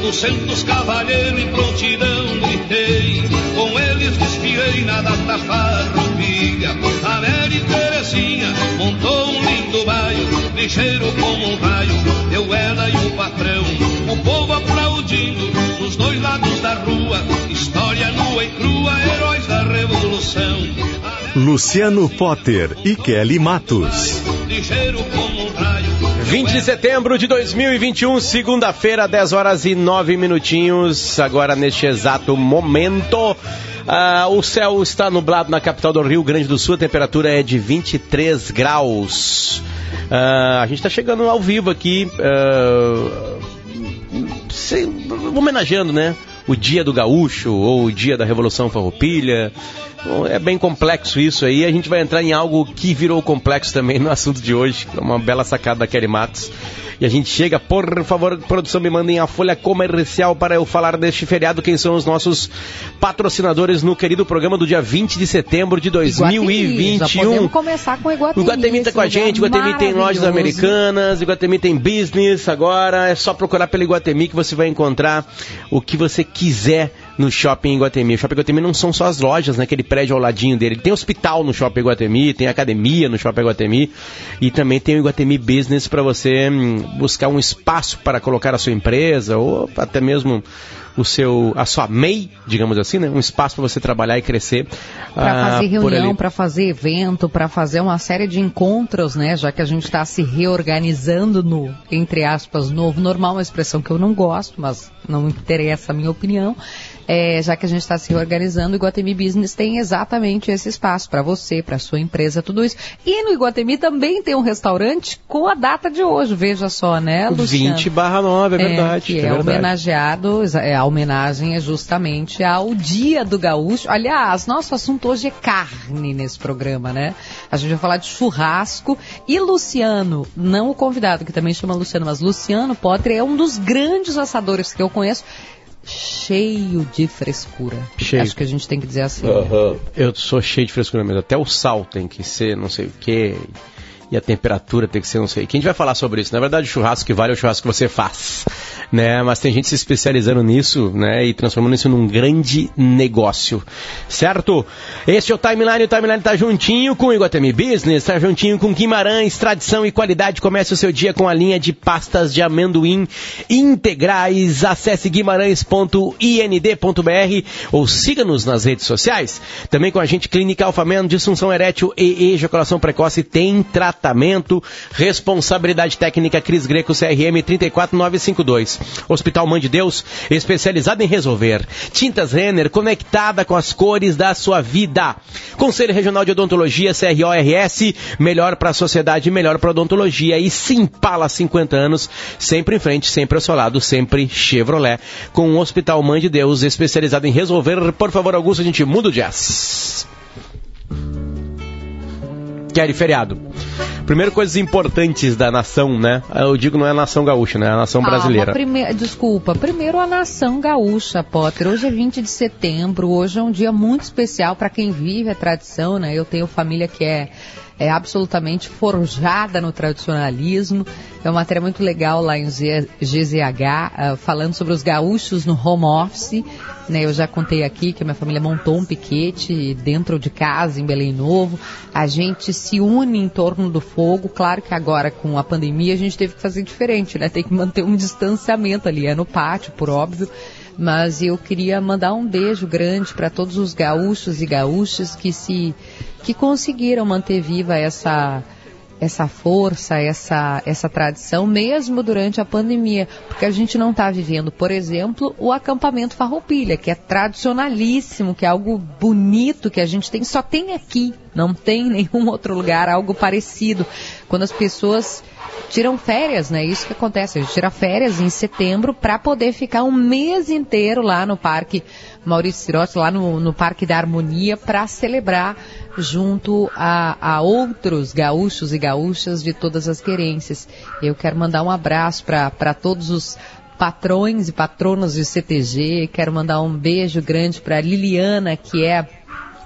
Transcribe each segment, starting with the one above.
Duzentos cavalheiros em prontidão gritei. Com eles desfiei na data farroupilha. A Mary Terezinha montou um lindo baio Ligeiro como um raio. Eu, ela e o patrão O povo aplaudindo. Dos dois lados da rua História nua e crua Heróis da Revolução. Luciano Potter e Kelly Matos. Ligeiro como 20 de setembro de 2021, segunda-feira, 10 horas e 9 minutinhos. Agora, neste exato momento, ah, o céu está nublado na capital do Rio Grande do Sul, a temperatura é de 23 graus. Ah, a gente está chegando ao vivo aqui, ah, se, homenageando, né? O dia do gaúcho ou o dia da Revolução Farroupilha. Bom, é bem complexo isso aí. A gente vai entrar em algo que virou complexo também no assunto de hoje. É uma bela sacada da Kelly Matos. E a gente chega, por favor, produção, me mandem a folha comercial para eu falar deste feriado. Quem são os nossos patrocinadores no querido programa do dia 20 de setembro de 2021? Já podemos começar com o Iguatemi. O Iguatemi tá com a gente, o Iguatemi tem lojas americanas, o Iguatemi tem business. Agora é só procurar pelo Iguatemi que você vai encontrar o que você quiser no Shopping Iguatemi. O Shopping Iguatemi não são só as lojas, né? Aquele prédio ao ladinho dele. Ele tem hospital no Shopping Iguatemi, tem academia no Shopping Iguatemi e também tem o Iguatemi Business para você hum, buscar um espaço para colocar a sua empresa ou até mesmo o seu, a sua MEI, digamos assim, né? Um espaço para você trabalhar e crescer. Para ah, fazer reunião, para fazer evento, para fazer uma série de encontros, né? Já que a gente está se reorganizando no, entre aspas, novo normal, uma expressão que eu não gosto, mas não interessa a minha opinião. É, já que a gente está se reorganizando, o Iguatemi Business tem exatamente esse espaço para você, para sua empresa, tudo isso. E no Iguatemi também tem um restaurante com a data de hoje, veja só, né, Luciano? 20 barra 9, é verdade. que é é, homenageado, é, a homenagem é justamente ao Dia do Gaúcho. Aliás, nosso assunto hoje é carne nesse programa, né? A gente vai falar de churrasco e Luciano, não o convidado que também chama Luciano, mas Luciano Potter é um dos grandes assadores que eu conheço. Cheio de frescura. Cheio. Acho que a gente tem que dizer assim. Eu sou cheio de frescura mesmo. Até o sal tem que ser não sei o quê. E a temperatura tem que ser não sei o que. A gente vai falar sobre isso. Na verdade, o churrasco que vale é o churrasco que você faz. Né? Mas tem gente se especializando nisso né? e transformando isso num grande negócio. Certo? Este é o Timeline. O Timeline está juntinho com o Iguatemi Business, está juntinho com Guimarães, tradição e qualidade. Comece o seu dia com a linha de pastas de amendoim integrais. Acesse guimarães.ind.br ou siga-nos nas redes sociais. Também com a gente, Clínica Alfamen, disfunção erétil e ejaculação precoce tem tratamento. Responsabilidade técnica Cris Greco, CRM 34952. Hospital Mãe de Deus, especializado em resolver. Tintas Renner, conectada com as cores da sua vida. Conselho Regional de Odontologia, CRORS, melhor para a sociedade, melhor para odontologia. E Simpala 50 anos, sempre em frente, sempre ao seu lado, sempre Chevrolet. Com o Hospital Mãe de Deus, especializado em resolver. Por favor, Augusto, a gente muda o jazz. Quer feriado. Primeiro, coisas importantes da nação, né? Eu digo não é a nação gaúcha, né? É a nação brasileira. Ah, prime... Desculpa, primeiro a nação gaúcha, Potter. Hoje é 20 de setembro, hoje é um dia muito especial para quem vive a tradição, né? Eu tenho família que é, é absolutamente forjada no tradicionalismo. É uma matéria muito legal lá em GZH, ah, falando sobre os gaúchos no home office. Né, eu já contei aqui que a minha família montou um piquete dentro de casa, em Belém Novo. A gente se une em torno do fogo. Claro que agora, com a pandemia, a gente teve que fazer diferente, né? Tem que manter um distanciamento ali. É no pátio, por óbvio. Mas eu queria mandar um beijo grande para todos os gaúchos e gaúchas que se que conseguiram manter viva essa essa força, essa, essa tradição, mesmo durante a pandemia, porque a gente não está vivendo, por exemplo, o acampamento Farroupilha, que é tradicionalíssimo, que é algo bonito que a gente tem, só tem aqui, não tem em nenhum outro lugar algo parecido. Quando as pessoas tiram férias, né? Isso que acontece. A gente tira férias em setembro para poder ficar um mês inteiro lá no Parque Maurício Sirotti, lá no, no Parque da Harmonia, para celebrar junto a, a, outros gaúchos e gaúchas de todas as querências. Eu quero mandar um abraço para todos os patrões e patronas do CTG. Quero mandar um beijo grande para Liliana, que é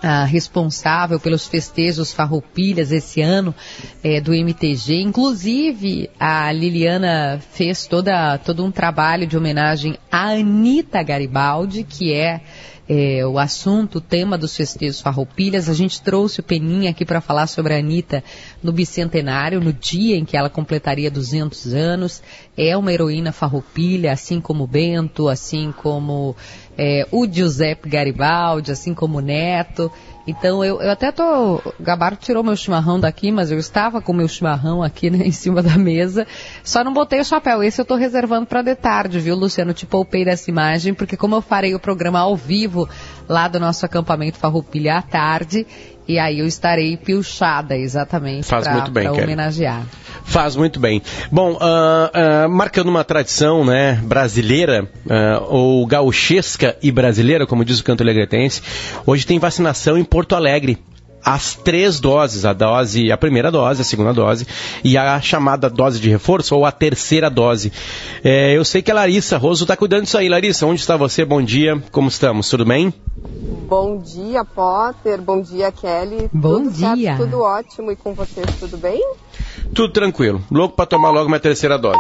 ah, responsável pelos festejos farroupilhas esse ano é, do MTG. Inclusive, a Liliana fez toda, todo um trabalho de homenagem à Anitta Garibaldi, que é é, o assunto, o tema dos festejos farroupilhas. A gente trouxe o Peninha aqui para falar sobre a Anitta no bicentenário, no dia em que ela completaria 200 anos. É uma heroína farroupilha, assim como Bento, assim como é, o Giuseppe Garibaldi, assim como o Neto. Então eu, eu até tô. O Gabardo tirou meu chimarrão daqui, mas eu estava com meu chimarrão aqui né, em cima da mesa. Só não botei o chapéu. Esse eu tô reservando para de tarde, viu, Luciano? Te poupei dessa imagem, porque como eu farei o programa ao vivo lá do nosso acampamento Farroupilha à tarde, e aí eu estarei pilchada exatamente para homenagear. Faz muito bem. Bom, uh, uh, marcando uma tradição né, brasileira, uh, ou gauchesca e brasileira, como diz o canto alegretense, hoje tem vacinação em Porto Alegre as três doses, a dose, a primeira dose, a segunda dose e a chamada dose de reforço ou a terceira dose. É, eu sei que a Larissa Roso está cuidando disso aí. Larissa, onde está você? Bom dia, como estamos? Tudo bem? Bom dia, Potter. Bom dia, Kelly. Bom tudo dia. Certo, tudo ótimo. E com vocês, tudo bem? Tudo tranquilo. Louco para tomar logo minha terceira dose.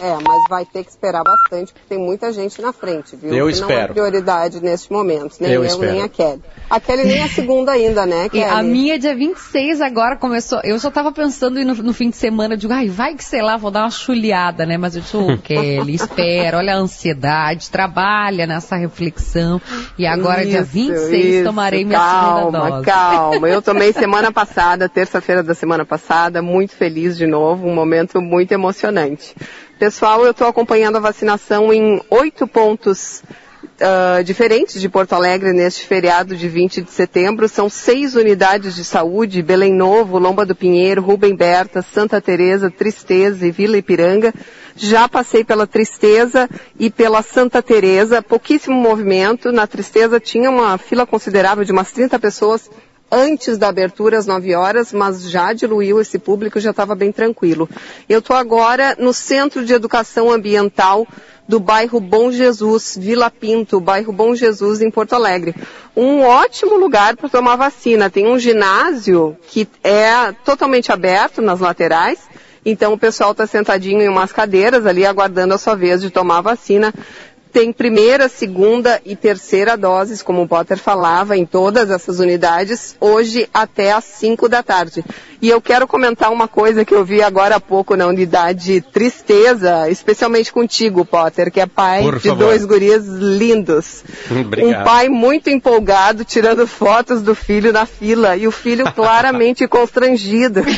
É, mas vai ter que esperar bastante, porque tem muita gente na frente, viu? Eu que espero. Não é prioridade neste momento, nem eu, eu, nem a Kelly. A Kelly nem a segunda ainda, né, Kelly? a minha é dia 26 agora começou. Eu só tava pensando no, no fim de semana, eu digo, ai, vai que sei lá, vou dar uma chuleada, né? Mas eu disse, oh, Kelly, espera, olha a ansiedade, trabalha nessa reflexão. E agora, isso, dia 26, isso, tomarei minha calma, segunda dose. Calma, eu tomei semana passada, terça-feira da semana passada, muito feliz de novo, um momento muito emocionante. Pessoal, eu estou acompanhando a vacinação em oito pontos uh, diferentes de Porto Alegre neste feriado de 20 de setembro. São seis unidades de saúde, Belém Novo, Lomba do Pinheiro, Rubem Berta, Santa Teresa, Tristeza e Vila Ipiranga. Já passei pela Tristeza e pela Santa Teresa, pouquíssimo movimento. Na Tristeza tinha uma fila considerável de umas 30 pessoas antes da abertura às 9 horas, mas já diluiu esse público, já estava bem tranquilo. Eu estou agora no Centro de Educação Ambiental do bairro Bom Jesus, Vila Pinto, bairro Bom Jesus, em Porto Alegre. Um ótimo lugar para tomar vacina. Tem um ginásio que é totalmente aberto nas laterais. Então o pessoal está sentadinho em umas cadeiras ali aguardando a sua vez de tomar vacina tem primeira, segunda e terceira doses, como o Potter falava, em todas essas unidades, hoje até às 5 da tarde. E eu quero comentar uma coisa que eu vi agora há pouco na unidade Tristeza, especialmente contigo, Potter, que é pai Por de favor. dois gurias lindos. Obrigado. Um pai muito empolgado, tirando fotos do filho na fila, e o filho claramente constrangido.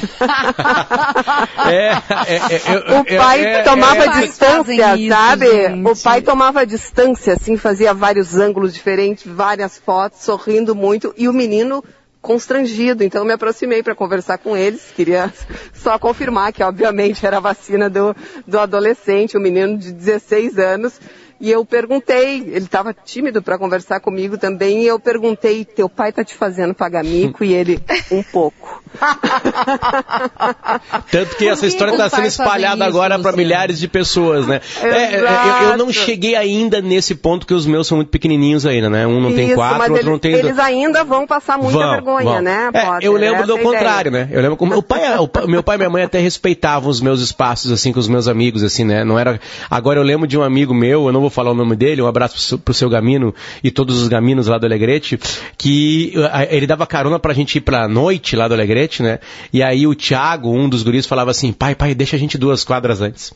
É, é, é, eu- O pai é, é, tomava é, distância, sabe? O pai tomava distância, assim, fazia vários ângulos diferentes, várias fotos, sorrindo muito, e o menino constrangido. Então eu me aproximei para conversar com eles. Queria só confirmar que, obviamente, era a vacina do, do adolescente, um menino de 16 anos. E eu perguntei, ele estava tímido para conversar comigo também, e eu perguntei, teu pai tá te fazendo pagar mico? E ele, um pouco. Tanto que essa história está sendo espalhada agora para milhares de pessoas, né? É, é, eu, eu não cheguei ainda nesse ponto que os meus são muito pequenininhos ainda, né? Um não tem Isso, quatro, outro eles, não tem eles ainda vão passar muita Vão, vergonha, vão. né, É, eu lembro Essa do é a ideia. contrário, né? Eu lembro como o pai, o pai- meu pai e minha mãe até respeitavam os meus espaços assim com os meus amigos assim, né? Não era. Agora eu lembro de um amigo meu, eu não vou falar o nome dele, um abraço pro seu, pro seu Gamino e todos os Gaminos lá do Alegrete, que ah, ele dava carona pra gente ir pra noite lá do Alegrete, né? E aí o Thiago, um dos guris, falava assim: "Pai, pai, deixa a gente duas quadras antes".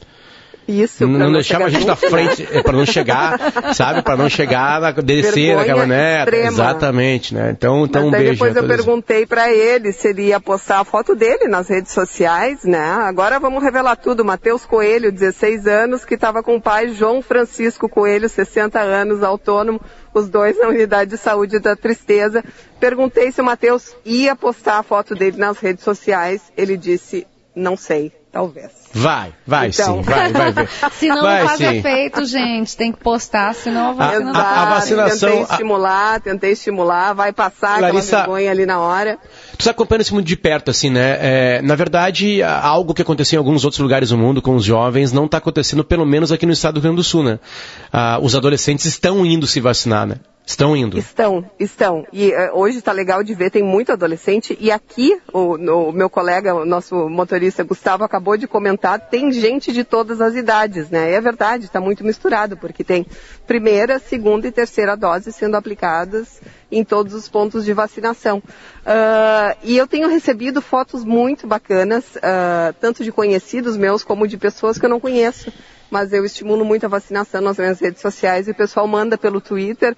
Isso, não, não deixava a gente na frente, é, para não chegar, sabe? Para não chegar na descer daquela maneira. Exatamente, né? Então, então Mas um beijo. Depois eu perguntei para ele se ele ia postar a foto dele nas redes sociais, né? Agora vamos revelar tudo. Matheus Coelho, 16 anos, que estava com o pai João Francisco Coelho, 60 anos, autônomo, os dois na unidade de saúde da Tristeza. Perguntei se o Matheus ia postar a foto dele nas redes sociais. Ele disse, não sei, talvez. Vai, vai Então. sim, vai, vai ver. Se não, vai, não faz sim. efeito, gente. Tem que postar, senão a A- vacina a- não a vai. vacinação- Tentei a- estimular, tentei estimular, vai passar Larissa- aquela vergonha ali na hora. Tu está acompanhando isso muito de perto, assim, né? É, na verdade, algo que aconteceu em alguns outros lugares do mundo com os jovens não está acontecendo, pelo menos aqui no estado do Rio Grande do Sul, né? Ah, os adolescentes estão indo se vacinar, né? Estão indo. Estão, estão. E eh, hoje está legal de ver, tem muito adolescente. E aqui, o, o meu colega, o nosso motorista Gustavo, acabou de comentar, tem gente de todas as idades, né? E é verdade, está muito misturado, porque tem primeira, segunda e terceira dose sendo aplicadas em todos os pontos de vacinação. Ah, e eu tenho recebido fotos muito bacanas, ah, tanto de conhecidos meus como de pessoas que eu não conheço. Mas eu estimulo muito a vacinação nas minhas redes sociais e o pessoal manda pelo Twitter.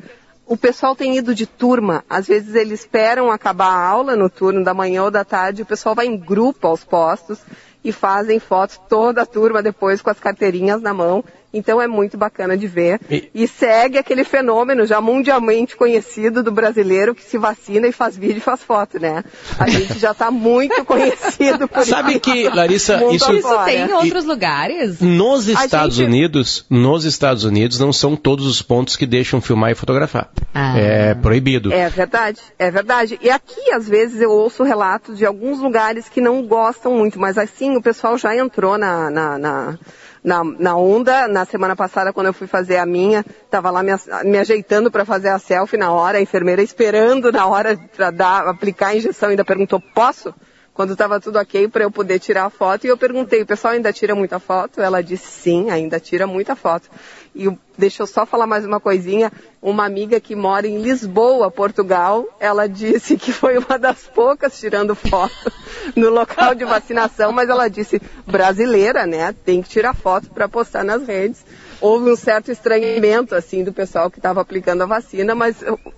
O pessoal tem ido de turma. Às vezes eles esperam acabar a aula no turno da manhã ou da tarde. O pessoal vai em grupo aos postos e fazem fotos toda a turma depois com as carteirinhas na mão. Então é muito bacana de ver. E- E, segue aquele fenômeno já mundialmente conhecido do brasileiro que se vacina e faz vídeo e faz foto, né? A gente já está muito conhecido por Sabe isso. que, Larissa, isso- Isso tem em outros lugares? Nos Estados gente- Unidos, nos Estados Unidos não são todos os pontos que deixam filmar e fotografar. Ah. É proibido. É verdade, é verdade. E aqui, às vezes, eu ouço relatos de alguns lugares que não gostam muito, mas assim, o pessoal já entrou na, na, na, na, na onda. Na semana passada, quando eu fui fazer a minha, estava lá me, me ajeitando para fazer a selfie na hora, a enfermeira esperando na hora para dar, aplicar a injeção, ainda perguntou, posso? Quando estava tudo ok para eu poder tirar a foto, e eu perguntei, o pessoal ainda tira muita foto? Ela disse sim, ainda tira muita foto. E deixa eu só falar mais uma coisinha. Uma amiga que mora em Lisboa, Portugal, ela disse que foi uma das poucas tirando foto no local de vacinação, mas ela disse brasileira, né? Tem que tirar foto para postar nas redes. Houve um certo estranhamento assim do pessoal que estava aplicando a vacina, mas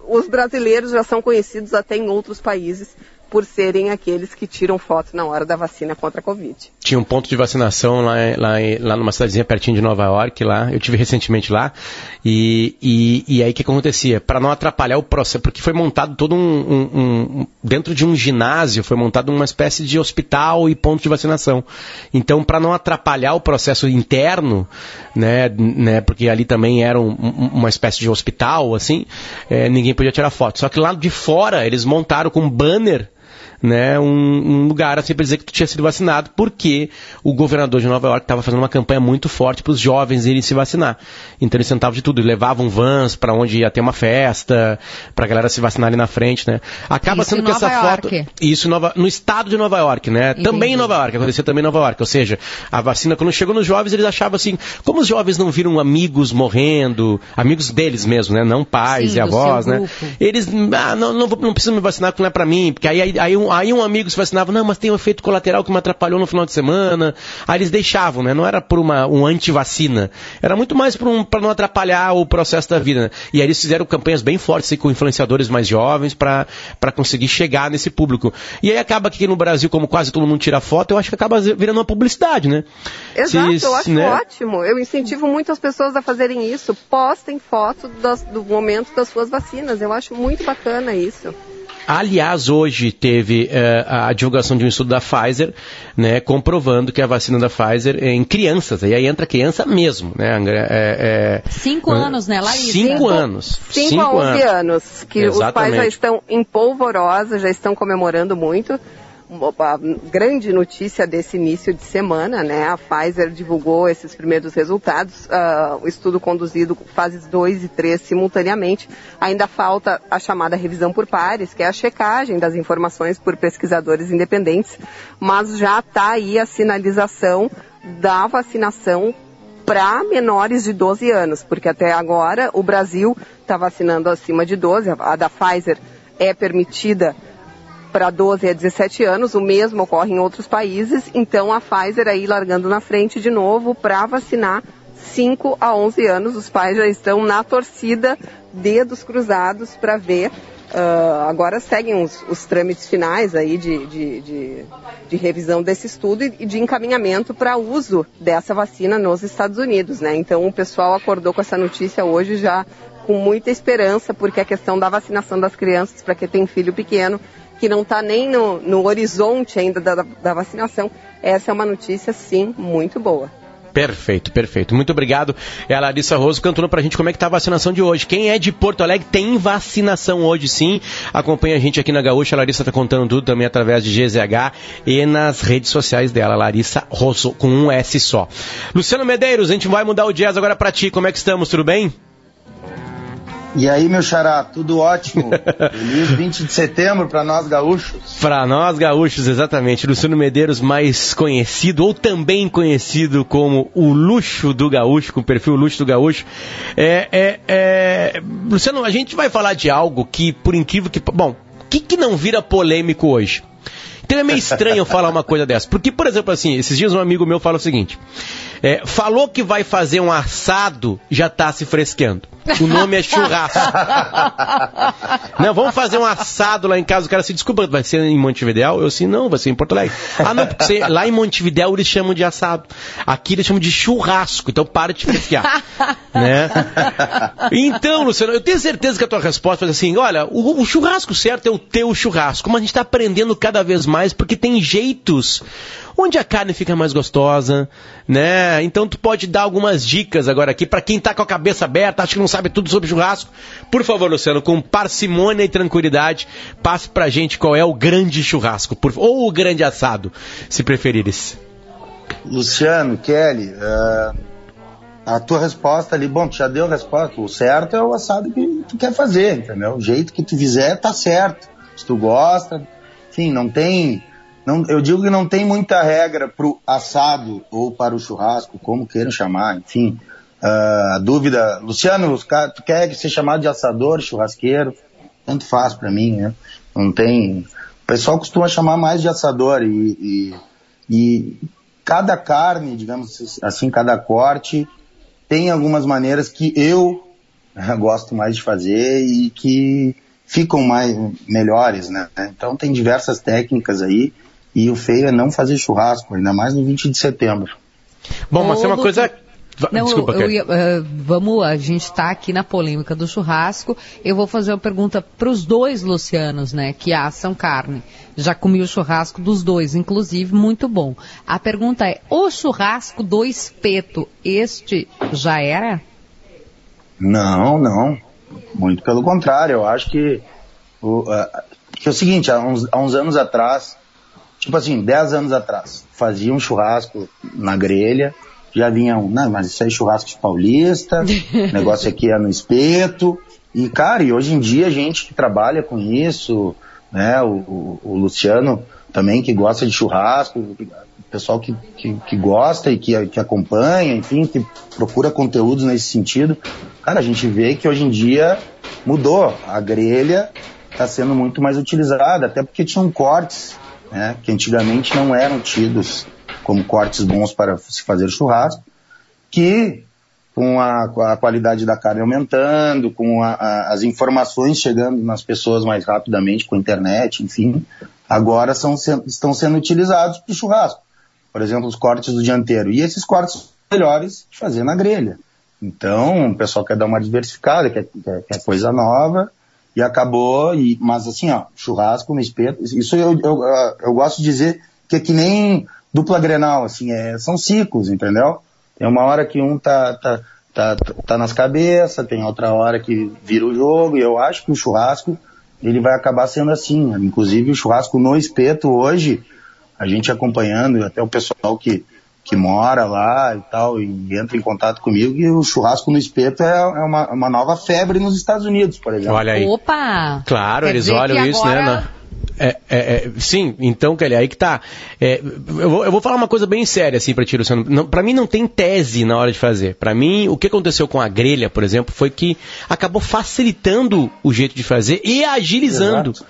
os brasileiros já são conhecidos até em outros países por serem aqueles que tiram foto na hora da vacina contra a Covid. Tinha um ponto de vacinação lá, lá, lá numa cidadezinha pertinho de Nova York, lá. Eu tive recentemente lá. E, e, e aí o que acontecia? Para não atrapalhar o processo, porque foi montado todo um, um- um- Dentro de um ginásio, foi montado uma espécie de hospital e ponto de vacinação. Então, para não atrapalhar o processo interno, né, né, porque ali também era um- um- uma espécie de hospital, assim, eh, ninguém podia tirar foto. Só que lá de fora, eles montaram com banner né, um, um lugar assim para dizer que tu tinha sido vacinado, porque o governador de Nova York estava fazendo uma campanha muito forte para os jovens irem se vacinar. Então eles tentavam de tudo, levavam vans para onde ia ter uma festa, para a galera se vacinar ali na frente, né? Acaba Isso sendo que essa foto, York. isso em Nova- no estado de Nova York, né? Também em Entendi. Nova York, aconteceu também em Nova York, ou seja, a vacina quando chegou nos jovens eles achavam assim, como os jovens não viram amigos morrendo, amigos deles mesmo, né? Não pais Sim, e avós, né? grupo. Eles, ah, não, não, vou- não preciso me vacinar porque não é pra mim, porque aí, aí, aí um, aí um amigo se vacinava, não, mas tem um efeito colateral que me atrapalhou no final de semana. Aí eles deixavam, né? Não era por uma, um anti-vacina. Era muito mais para um, não atrapalhar o processo da vida, né? E aí eles fizeram campanhas bem fortes assim, com influenciadores mais jovens para conseguir chegar nesse público. E aí acaba que aqui no Brasil, como quase todo mundo tira foto, eu acho que acaba virando uma publicidade, né? Exato, Se- eu acho né? ótimo. Eu incentivo muito as pessoas a fazerem isso. Postem foto das- do momento das suas vacinas. Eu acho muito bacana isso. Aliás, hoje teve eh, a divulgação de um estudo da Pfizer, né, comprovando que a vacina da Pfizer é em crianças, e aí entra criança mesmo, né? É, é, Cinco anos, né, Larissa? Cinco anos. 5 a 11 anos, que os pais Exatamente. já estão em polvorosa, já estão comemorando muito. A grande notícia desse início de semana, né? A Pfizer divulgou esses primeiros resultados, ah, o estudo conduzido fases 2 e 3 simultaneamente. Ainda falta a chamada revisão por pares, que é a checagem das informações por pesquisadores independentes, mas já está aí a sinalização da vacinação para menores de 12 anos, porque até agora o Brasil está vacinando acima de 12, a da Pfizer é permitida para 12 a 17 anos, o mesmo ocorre em outros países, então a Pfizer aí largando na frente de novo para vacinar 5 a 11 anos. Os pais já estão na torcida, dedos cruzados para ver. Uh, agora seguem os, os, trâmites finais aí de, de, de, de, revisão desse estudo e de encaminhamento para uso dessa vacina nos Estados Unidos, né? Então o pessoal acordou com essa notícia hoje já com muita esperança, porque a questão da vacinação das crianças para quem tem filho pequeno que não está nem no, no, horizonte ainda da, da vacinação, essa é uma notícia, sim, muito boa. Perfeito, perfeito. Muito obrigado. É a Larissa Roso cantando pra gente como é que tá a vacinação de hoje. Quem é de Porto Alegre tem vacinação hoje sim. Acompanha a gente aqui na Gaúcha. A Larissa tá contando tudo também através de GZH e nas redes sociais dela. Larissa Roso com um S só. Luciano Medeiros, a gente vai mudar o jazz agora pra ti. Como é que estamos? Tudo bem? E aí, meu xará, tudo ótimo. Feliz 20 de setembro para nós gaúchos. Para nós gaúchos, exatamente. Luciano Medeiros, mais conhecido ou também conhecido como o luxo do gaúcho, com o perfil luxo do gaúcho. É, é, é... Luciano, a gente vai falar de algo que, por incrível que. Bom, o que, que não vira polêmico hoje? Então é meio estranho falar uma coisa dessa. Porque, por exemplo, assim, esses dias um amigo meu fala o seguinte: é, falou que vai fazer um assado, já está se fresqueando. O nome é churrasco. não, vamos fazer um assado lá em casa. O cara se desculpa, vai ser em Montevidéu? Eu assim, não, vai ser em Porto Alegre. Ah, não, porque lá em Montevidéu eles chamam de assado. Aqui eles chamam de churrasco. Então para de fresquear. né? Então, Luciano, eu tenho certeza que a tua resposta foi assim: olha, o, o churrasco certo é o teu churrasco. Mas a gente está aprendendo cada vez mais porque tem jeitos onde a carne fica mais gostosa, né? Então tu pode dar algumas dicas agora aqui para quem tá com a cabeça aberta, acha que não sabe tudo sobre churrasco. Por favor, Luciano, com parcimônia e tranquilidade, passe pra gente qual é o grande churrasco, por... ou o grande assado, se preferires. Luciano, Kelly, uh, a tua resposta ali, bom, tu já deu a resposta, o certo é o assado que tu quer fazer, entendeu? O jeito que tu fizer tá certo. Se tu gosta, enfim, não tem não, eu digo que não tem muita regra para o assado ou para o churrasco, como queiram chamar, enfim. Uh, a dúvida, Luciano, tu quer ser chamado de assador, churrasqueiro? Tanto faz para mim, né? Não tem. O pessoal costuma chamar mais de assador e, e, e cada carne, digamos assim, cada corte tem algumas maneiras que eu gosto mais de fazer e que ficam mais melhores, né? Então tem diversas técnicas aí e o feio é não fazer churrasco, ainda mais no 20 de setembro. Bom, mas é uma coisa. Não, Desculpa, eu, eu ia, uh, vamos, a gente está aqui na polêmica do churrasco. Eu vou fazer uma pergunta para os dois Lucianos, né, que assam carne. Já comi o churrasco dos dois, inclusive, muito bom. A pergunta é: o churrasco do espeto, este já era? Não, não. Muito pelo contrário. Eu acho que o, uh, que é o seguinte: há uns, há uns anos atrás tipo assim, 10 anos atrás, fazia um churrasco na grelha, já vinham, não, mas isso aí é churrasco de paulista, negócio aqui é no espeto, e cara, e hoje em dia a gente que trabalha com isso, né, o, o, o Luciano também que gosta de churrasco, o pessoal que, que, que, gosta e que, que acompanha, enfim, que procura conteúdos nesse sentido, cara, a gente vê que hoje em dia mudou, a grelha está sendo muito mais utilizada, até porque tinham cortes né, que antigamente não eram tidos como cortes bons para se fazer churrasco, que com a, a qualidade da carne aumentando, com a, a, as informações chegando nas pessoas mais rapidamente com a internet, enfim, agora são, estão sendo utilizados para o churrasco. Por exemplo, os cortes do dianteiro. E esses cortes melhores de fazer na grelha. Então, o pessoal quer dar uma diversificada, quer, quer, quer coisa nova, e acabou, e, mas assim, ó, churrasco no espeto, isso eu, eu, eu gosto de dizer que é que nem dupla grenal, assim, é, são ciclos, entendeu? Tem uma hora que um tá, tá, tá, tá nas cabeças, tem outra hora que vira o jogo, e eu acho que o churrasco, ele vai acabar sendo assim, né? inclusive o churrasco no espeto hoje, a gente acompanhando, até o pessoal que, que mora lá e tal, e entra em contato comigo, e o churrasco no espeto é, é uma, uma, nova febre nos Estados Unidos, por exemplo. Olha aí. Opa! Claro, Quer eles olham isso, né, agora... né? É, é, é, sim, então, Kelly, aí que tá. É, eu, vou, eu, vou, falar uma coisa bem séria, assim, pra ti, Luciano. Para mim não tem tese na hora de fazer. Para mim, o que aconteceu com a grelha, por exemplo, foi que acabou facilitando o jeito de fazer e agilizando. Exato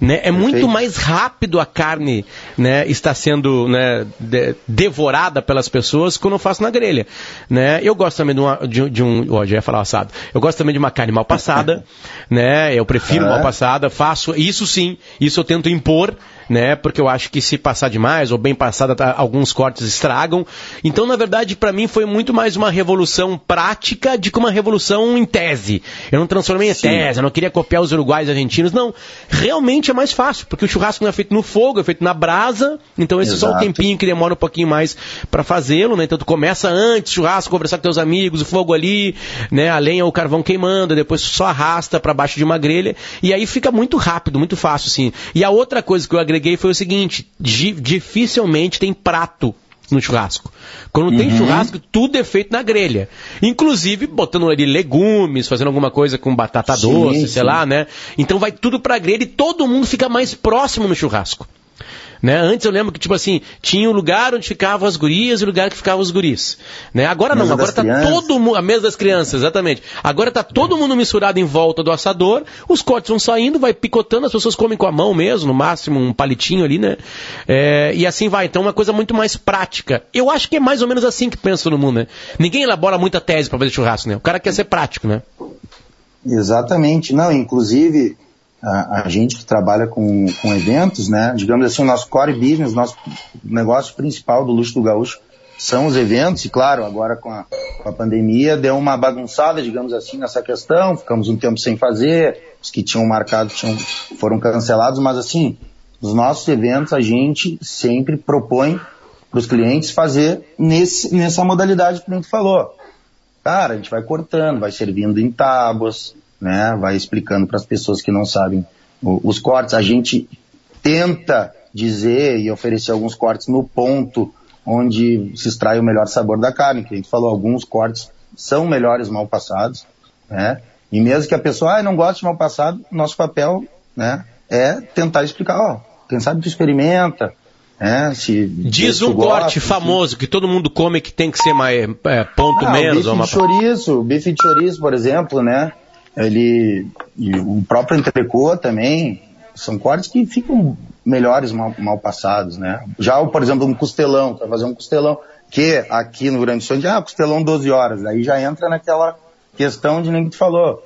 Né? É muito mais rápido a carne né, está sendo né, de, devorada pelas pessoas quando eu faço na grelha. Né? Eu gosto também de, uma, de, de um. Oh, já ia falar assado. Eu gosto também de uma carne mal passada. né? Eu prefiro mal passada, faço. Isso sim, isso eu tento impor né? Porque eu acho que se passar demais ou bem passada, tá, alguns cortes estragam. Então, na verdade, para mim foi muito mais uma revolução prática do que uma revolução em tese. Eu não transformei em Sim. tese, eu não queria copiar os uruguaios e argentinos, não. Realmente é mais fácil, porque o churrasco não é feito no fogo, é feito na brasa. Então, esse é só o tempinho que demora um pouquinho mais para fazê-lo, né? Então, tu começa antes, churrasco, conversar com teus amigos, o fogo ali, né? A lenha, o carvão queimando, depois só arrasta para baixo de uma grelha e aí fica muito rápido, muito fácil, assim. E a outra coisa que eu agreguei foi o seguinte: dificilmente tem prato no churrasco. Quando uhum. tem churrasco, tudo é feito na grelha. Inclusive botando ali legumes, fazendo alguma coisa com batata sim, doce, sim. sei lá, né? Então vai tudo pra grelha e todo mundo fica mais próximo no churrasco. Né? Antes eu lembro que, tipo assim, tinha o um lugar onde ficavam as gurias e o um lugar que ficavam os guris. Né? Agora não, agora tá crianças. todo mundo. A mesa das crianças, exatamente. Agora tá todo mundo misturado em volta do assador, os cortes vão saindo, vai picotando, as pessoas comem com a mão mesmo, no máximo um palitinho ali, né? É, e assim vai. Então é uma coisa muito mais prática. Eu acho que é mais ou menos assim que pensa todo mundo, né? Ninguém elabora muita tese para fazer churrasco, né? O cara quer ser prático, né? Exatamente. Não, inclusive a, a, gente que trabalha com, com eventos, né? Digamos assim, o nosso core business, nosso negócio principal do Luxo do Gaúcho são os eventos, e claro, agora com a, com a pandemia deu uma bagunçada, digamos assim, nessa questão, ficamos um tempo sem fazer, os que tinham marcado tinham, foram cancelados, mas assim, os nossos eventos a gente sempre propõe para os clientes fazer nesse, nessa modalidade que gente falou. Cara, a gente vai cortando, vai servindo em tábuas, né? Vai explicando para as pessoas que não sabem os cortes. A gente tenta dizer e oferecer alguns cortes no ponto onde se extrai o melhor sabor da carne, que a gente falou, alguns cortes são melhores mal passados, né? E mesmo que a pessoa ah, não goste de mal passado, nosso papel, né, é tentar explicar, ó, quem sabe tu experimenta, é, se, Diz um corte famoso que todo mundo come que tem que ser mais é, ponto ah, menos. O bife uma... de chouriço, bife de chouriço, por exemplo, né? Ele e o próprio entrecô também são cortes que ficam melhores mal, mal passados, né? Já, por exemplo, um costelão, para fazer um costelão, que aqui no Grande Sul, ah, costelão 12 horas, aí já entra naquela questão de nem que tu falou.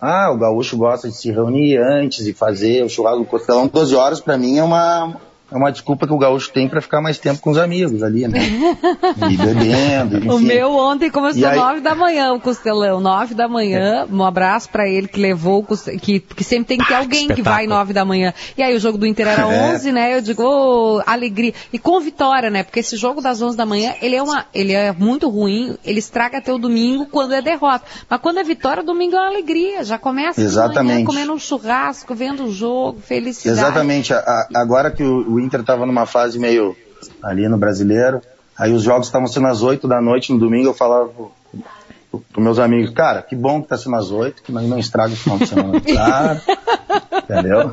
Ah, o gaúcho gosta de se reunir antes e fazer o churrasco do costelão 12 horas, para mim é uma, é uma desculpa que o gaúcho tem para ficar mais tempo com os amigos ali, né? E bebendo. Enfim. O meu ontem começou às nove da manhã, o costelão, nove da manhã. É. Um abraço para ele que levou, que, que sempre tem que ter alguém que, que vai nove da manhã. E aí o jogo do Inter era é. onze, né? Eu digo, oh, alegria. E com vitória, né? Porque esse jogo das onze da manhã, ele é, uma, ele é muito ruim, ele estraga até o domingo quando é derrota. Mas quando é vitória, domingo é uma alegria. Já começa Exatamente. Manhã, comendo um churrasco, vendo o jogo, felicidade. Exatamente. A, agora que o, o Inter estava numa fase meio ali no brasileiro. Aí os jogos estavam sendo às 8 da noite no domingo, eu falava para meus amigos, cara, que bom que tá sendo às 8, que nós não estraga o final de semana. Claro. Entendeu?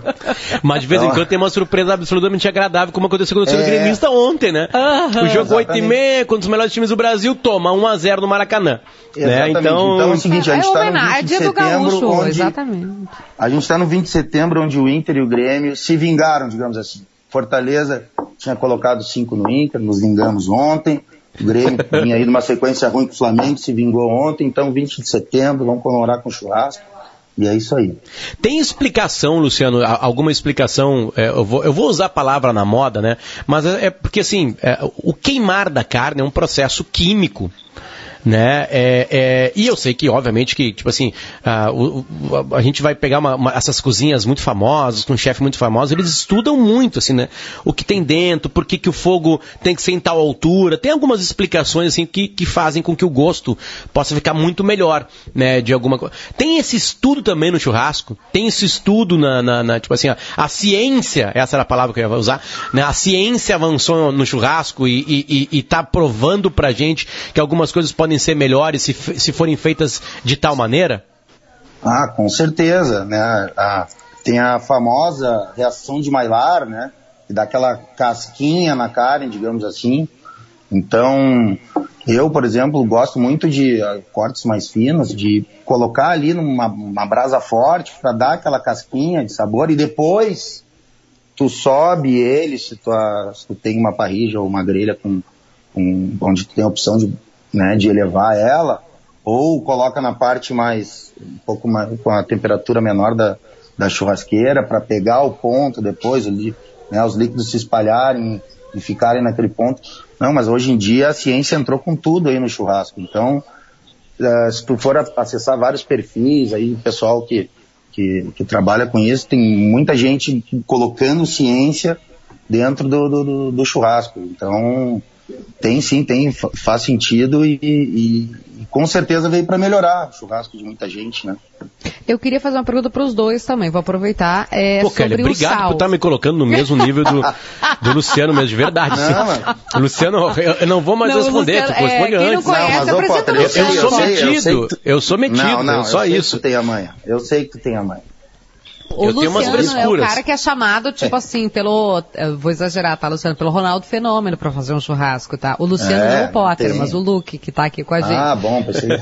Mas de vez então, em quando tem uma surpresa absolutamente agradável, como aconteceu com o é... gremista ontem, né? Uhum, o jogo 8 e meia, um dos melhores times do Brasil, toma 1 a 0 no Maracanã. Né? Então... então é o seguinte, a gente está é no 20 de setembro, gaúcho, onde... Exatamente. A gente está no 20 de setembro, onde o Inter e o Grêmio se vingaram, digamos assim. Fortaleza tinha colocado cinco no Inter, nos vingamos ontem. O Grêmio vinha aí numa sequência ruim com o Flamengo, se vingou ontem, então 20 de setembro, vamos comemorar com churrasco. E é isso aí. Tem explicação, Luciano, alguma explicação, é, eu, vou, eu, vou, usar a palavra na moda, né? Mas é, é porque assim, é, o queimar da carne é um processo químico né? É, é, e eu sei que, obviamente, que, tipo assim, a, o, a gente vai pegar uma, uma, essas cozinhas muito famosas, com um chefe muito famoso, eles estudam muito, assim, né? O que tem dentro, por que, que o fogo tem que ser em tal altura. Tem algumas explicações, assim, que, que fazem com que o gosto possa ficar muito melhor, né? De alguma coisa. Tem esse estudo também no churrasco, tem esse estudo na, na, na tipo assim, a, a, ciência, essa era a palavra que eu ia usar, né? A ciência avançou no churrasco e, e, e, e tá provando pra gente que algumas coisas podem podem ser melhores se, se forem feitas de tal maneira? Ah, com certeza, né? A, tem a famosa reação de Maillard, né? Que dá aquela casquinha na carne, digamos assim. Então, eu, por exemplo, gosto muito de uh, cortes mais finos, de colocar ali numa brasa forte para dar aquela casquinha de sabor e depois tu sobe ele, se tu, se tu tem uma parrilha ou uma grelha com, com, onde tu tem a opção de, né, de elevar ela, ou coloca na parte mais, um pouco mais, com a temperatura menor da, da churrasqueira para pegar o ponto depois, ali, né, os líquidos se espalharem e ficarem naquele ponto. Não, mas hoje em dia a ciência entrou com tudo aí no churrasco. Então, uh, se tu for acessar vários perfis aí, pessoal que, que, que, trabalha com isso, tem muita gente colocando ciência dentro do, do, do churrasco. Então, tem sim, tem, faz sentido e, e, e com certeza veio para melhorar o churrasco de muita gente, né? Eu queria fazer uma pergunta para os dois também, vou aproveitar. É, Pô, Kelly, obrigado por estar tá me colocando no mesmo nível do, do Luciano mesmo, de verdade. Não, Luciano, eu, eu, não vou mais não, responder, Luciano, tu responde é, antes. Não conhece, não, mas, eu, eu, sou metido, eu, sou metido, não, não, só eu isso. Sei que tu tem a manha, eu sei que tu tem a manha. O eu Luciano é o cara que é chamado, tipo é. assim, pelo. Vou exagerar, tá, Luciano? Pelo Ronaldo Fenômeno pra fazer um churrasco, tá? O Luciano é, não é o Potter, tem. mas o Luke, que tá aqui com a gente. Ah, bom, pensei.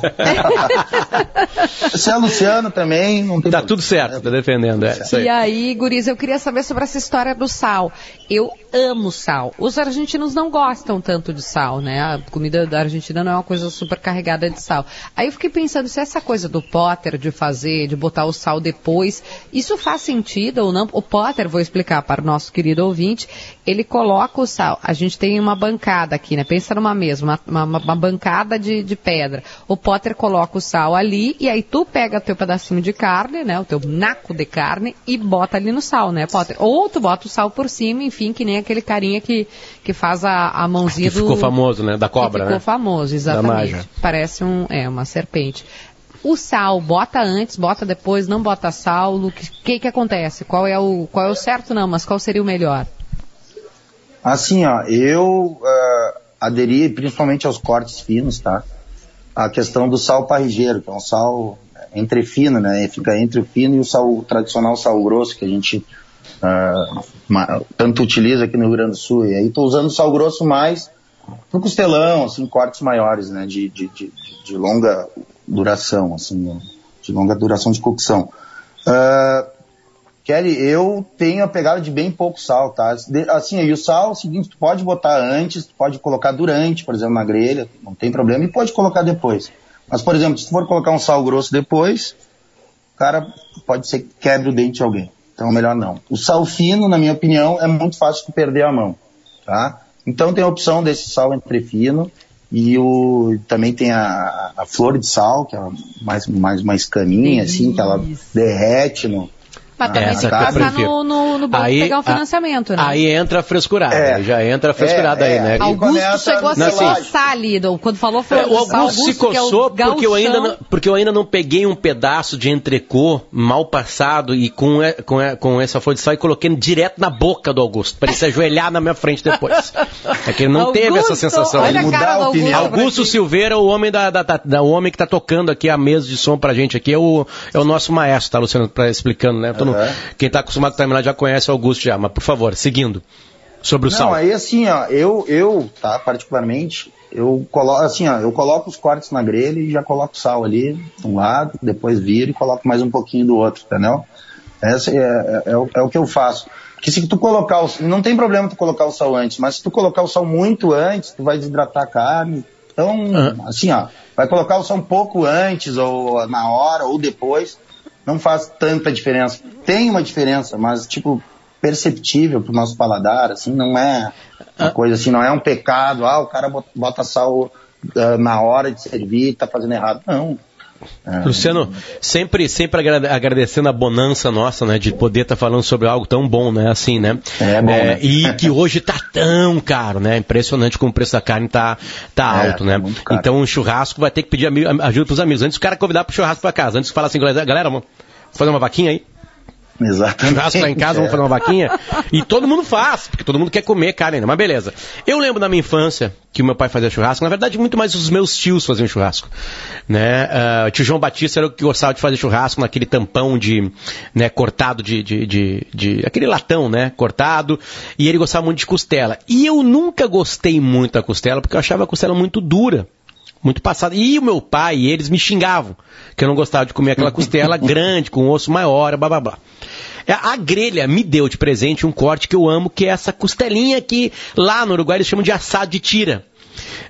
Se é Luciano também, não tem Tá tudo certo, tá defendendo, é. E aí, Guriz, eu queria saber sobre essa história do sal. Eu amo sal. Os argentinos não gostam tanto de sal, né? A comida da Argentina não é uma coisa super carregada de sal. Aí eu fiquei pensando se essa coisa do Potter de fazer, de botar o sal depois, isso faz sentido ou não? O Potter, vou explicar para o nosso querido ouvinte, ele coloca o sal. A gente tem uma bancada aqui, né? Pensa numa mesa, uma, uma, uma bancada de, de pedra. O Potter coloca o sal ali e aí tu pega teu pedacinho de carne, né? O teu naco de carne e bota ali no sal, né, Potter? Ou tu bota o sal por cima, enfim, que nem aquele carinha que, que faz a, a mãozinha que do... ficou famoso, né? Da cobra, ficou né? Ficou famoso, exatamente. Parece um, é, uma serpente. O sal, bota antes, bota depois, não bota sal. O que, que, acontece? Qual é, o, qual é o certo não, mas qual seria o melhor? Assim, ó, eu uh, aderi principalmente aos cortes finos, tá? A questão do sal parrigeiro, que é um sal entre fino, né? Fica entre o fino e o sal o tradicional sal grosso que a gente uh, tanto utiliza aqui no Rio Grande do Sul. E aí estou usando sal grosso mais pro costelão, assim, cortes maiores, né? De, de, de, de longa duração, assim, de longa duração de cocção. Uh, Kelly, eu tenho a pegada de bem pouco sal, tá? Assim, e o sal, é o seguinte, tu pode botar antes, tu pode colocar durante, por exemplo, na grelha, não tem problema, e pode colocar depois. Mas, por exemplo, se tu for colocar um sal grosso depois, cara pode ser que quebre o dente de alguém. Então, melhor não. O sal fino, na minha opinião, é muito fácil de perder a mão, tá? Então, tem a opção desse sal entre fino, e o, também tem a, a flor de sal, que é mais, mais uma escaminha, assim, que ela derrete no, mas também Essa tem que passar no, no, no banco aí, pegar um financiamento, né? Aí entra a frescurada, é. já entra a frescurada é, aí, né? Augusto chegou a se coçar ali, quando falou foi é, o Augusto, Augusto se coçou é porque, eu ainda não, porque eu ainda não peguei um pedaço de entrecô mal passado e com, com, com essa folha de sal e coloquei direto na boca do Augusto, para ele se ajoelhar na minha frente depois. É que ele não Augusto, teve essa sensação. Olha a cara do Augusto, Augusto Silveira, o homem, da, da, da, o homem que está tocando aqui a mesa de som pra gente aqui, é o, é o nosso maestro, tá, Luciano, pra, explicando, né? Uhum. Quem está acostumado com terminar já conhece o Augusto já, mas por favor, seguindo. Sobre o Não, sal. aí assim, ó, eu, eu, tá, particularmente, eu coloco, assim, ó, eu coloco os cortes na grelha e já coloco sal ali, de um lado, depois viro e coloco mais um pouquinho do outro, entendeu? Esse é, é, é, o, é o que eu faço. Porque se tu colocar o, não tem problema tu colocar o sal antes, mas se tu colocar o sal muito antes, tu vai desidratar a carne. Então, uhum. assim, ó, vai colocar o sal um pouco antes, ou na hora, ou depois, não faz tanta diferença. Tem uma diferença, mas, tipo, perceptível pro nosso paladar, assim, não é uma ah. coisa assim, não é um pecado, ah, o cara bota sal uh, na hora de servir, tá fazendo errado. Não. É. Luciano, sempre, sempre agradecendo a bonança nossa, né, de poder estar tá falando sobre algo tão bom, né, assim, né? É bom, é, né? E que hoje tá tão caro, né? Impressionante como o preço da carne tá, tá é, alto, né? Tá então o churrasco vai ter que pedir ajuda pros amigos. Antes o cara convidar pro churrasco pra casa, antes de falar assim, galera, vamos fazer uma vaquinha aí? Exatamente. Churrasco lá em casa, vamos fazer uma vaquinha. E todo mundo faz, porque todo mundo quer comer carne ainda, mas beleza. Eu lembro da minha infância que o meu pai fazia churrasco. Na verdade, muito mais os meus tios faziam churrasco. Né? Uh, tio João Batista era o que gostava de fazer churrasco naquele tampão de, né, cortado de, de, de, de, aquele latão, né, cortado. E ele gostava muito de costela. E eu nunca gostei muito da costela, porque eu achava a costela muito dura. Muito passada. E o meu pai e eles me xingavam, que eu não gostava de comer aquela costela grande, com osso maior, blá blá blá. É, A grelha me deu de presente um corte que eu amo, que é essa costelinha que lá no Uruguai eles chamam de assado de tira.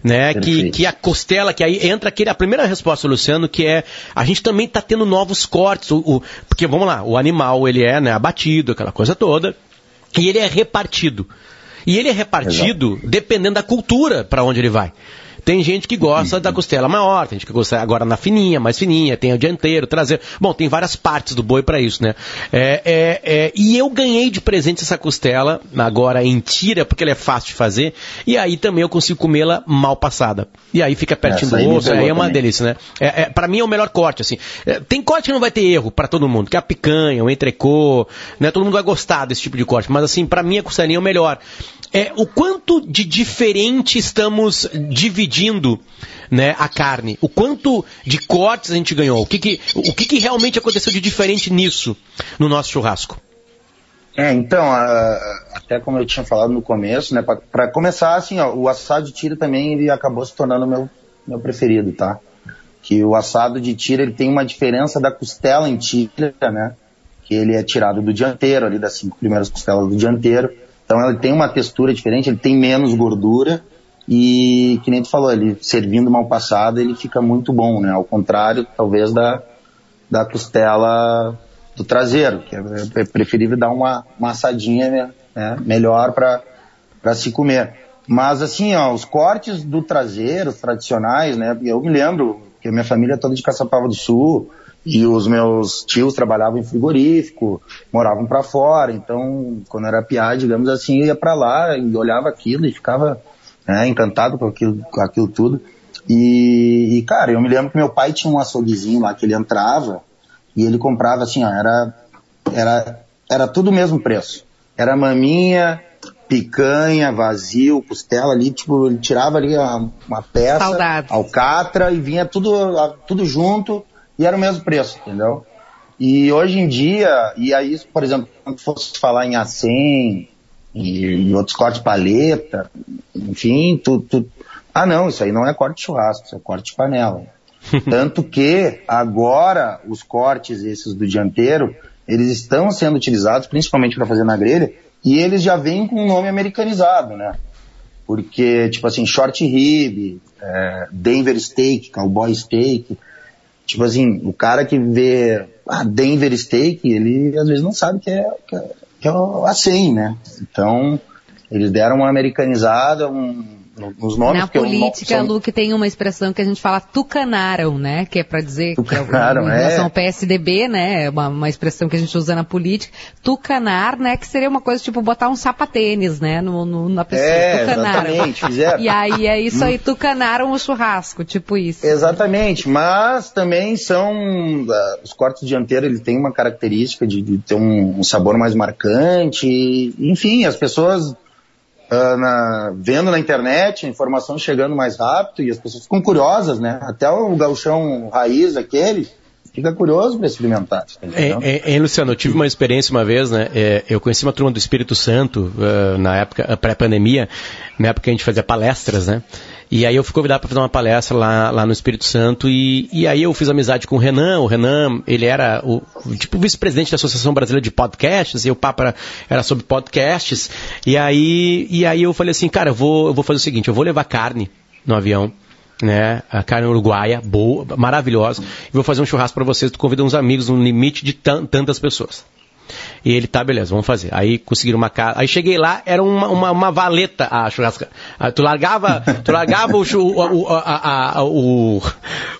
Né, que, que a costela, que aí entra aquele, a primeira resposta, Luciano, que é, a gente também está tendo novos cortes, o, o- porque vamos lá, o animal ele é né, abatido, aquela coisa toda, e ele é repartido. E ele é repartido dependendo da cultura para onde ele vai. Tem gente que gosta da costela maior, tem gente que gosta agora na fininha, mais fininha, tem o dianteiro, traseiro. Bom, tem várias partes do boi para isso, né? É, é, é, e eu ganhei de presente essa costela, agora em tira, porque ela é fácil de fazer, e aí também eu consigo comê-la mal passada. E aí fica pertinho Essa aí do osso, pegou aí é uma também. delícia, né? É, é, para mim é o melhor corte, assim. É, tem corte que não vai ter erro para todo mundo, que é a picanha, o entrecô, né? Todo mundo vai gostar desse tipo de corte, mas assim, para mim a costelinha é o melhor. É, o quanto de diferente estamos dividindo né, a carne? O quanto de cortes a gente ganhou? O que, que, o que, que realmente aconteceu de diferente nisso no nosso churrasco? É, então, a- até como eu tinha falado no começo, né, para começar, assim, ó, o assado de tira também ele acabou se tornando meu, meu preferido, tá? Que o assado de tira ele tem uma diferença da costela em tira, né? Que ele é tirado do dianteiro, ali das cinco primeiras costelas do dianteiro. Então ele tem uma textura diferente, ele tem menos gordura e, que nem tu falou, ele servindo mal passado, ele fica muito bom, né? Ao contrário, talvez, da, da costela do traseiro, que é, é preferível dar uma, uma assadinha né, né, melhor para se comer. Mas assim, ó, os cortes do traseiro, tradicionais, né? Eu me lembro que a minha família é toda de Caçapava do Sul e os meus tios trabalhavam em frigorífico, moravam para fora, então quando era piá, digamos assim, eu ia para lá e olhava aquilo e ficava né, encantado com aquilo, com aquilo tudo. E, e, cara, eu me lembro que meu pai tinha um açouguezinho lá que ele entrava e ele comprava assim, ó, era, era, era tudo o mesmo preço. Era maminha, picanha, vazio, costela ali, tipo, ele tirava ali uma, uma peça, Saudades. alcatra e vinha tudo, tudo junto e era o mesmo preço, entendeu? E hoje em dia, e aí, por exemplo, quando fosse falar em A100 e, e outros cortes paleta, enfim, tu, tu, ah não, isso aí não é corte de churrasco, isso é corte de panela. Tanto que agora os cortes esses do dianteiro, eles estão sendo utilizados principalmente para fazer na grelha e eles já vêm com um nome americanizado, né? Porque, tipo assim, short rib, é, Denver steak, cowboy steak, tipo assim, o cara que vê ah, Denver steak, ele às vezes não sabe que é, que é, que é o A100, né? Então, eles deram uma americanizada, um, nos nomes. Na política, são- Lu, que tem uma expressão que a gente fala tucanaram, né? Que é pra dizer que é Tucanaram, em é. relação ao PSDB, né? é Uma, uma expressão que a gente usa na política. Tucanar, né? Que seria uma coisa tipo botar um sapatênis, né? No, no- na pessoa. É, tucanaram. exatamente, fizeram. E aí é isso aí, tucanaram o churrasco, tipo isso. Exatamente, mas também são ah, os cortes dianteiros ele tem uma característica de, de ter um, um sabor mais marcante, enfim, as pessoas ah, na- vendo na internet, a informação chegando mais rápido e as pessoas ficam curiosas, né? Até o gauchão raiz aquele fica curioso para experimentar. tá? É, é, é, Luciano, eu tive uma experiência uma vez, né? é, eu conheci uma turma do Espírito Santo eh, na época, eh, pré-pandemia, na época que a gente fazia palestras, né? E aí eu fui convidado para fazer uma palestra lá, lá no Espírito Santo e, e aí eu fiz amizade com o Renan. O Renan, ele era o, o tipo vice-presidente da Associação Brasileira de Podcasts e o papo era, era sobre podcasts. E aí, e aí eu falei assim, cara, eu vou, eu vou fazer o seguinte, eu vou levar carne no avião né? A carne uruguaia, boa, maravilhosa. E vou fazer um churrasco para vocês. Tu convida uns amigos no limite de tan- tantas pessoas. E ele, tá, beleza, vamos fazer. Aí conseguiram uma casa. Aí cheguei lá, era uma, uma, uma valeta a churrasca. Ah, Tu largava, tu largava o, o, a- a- o,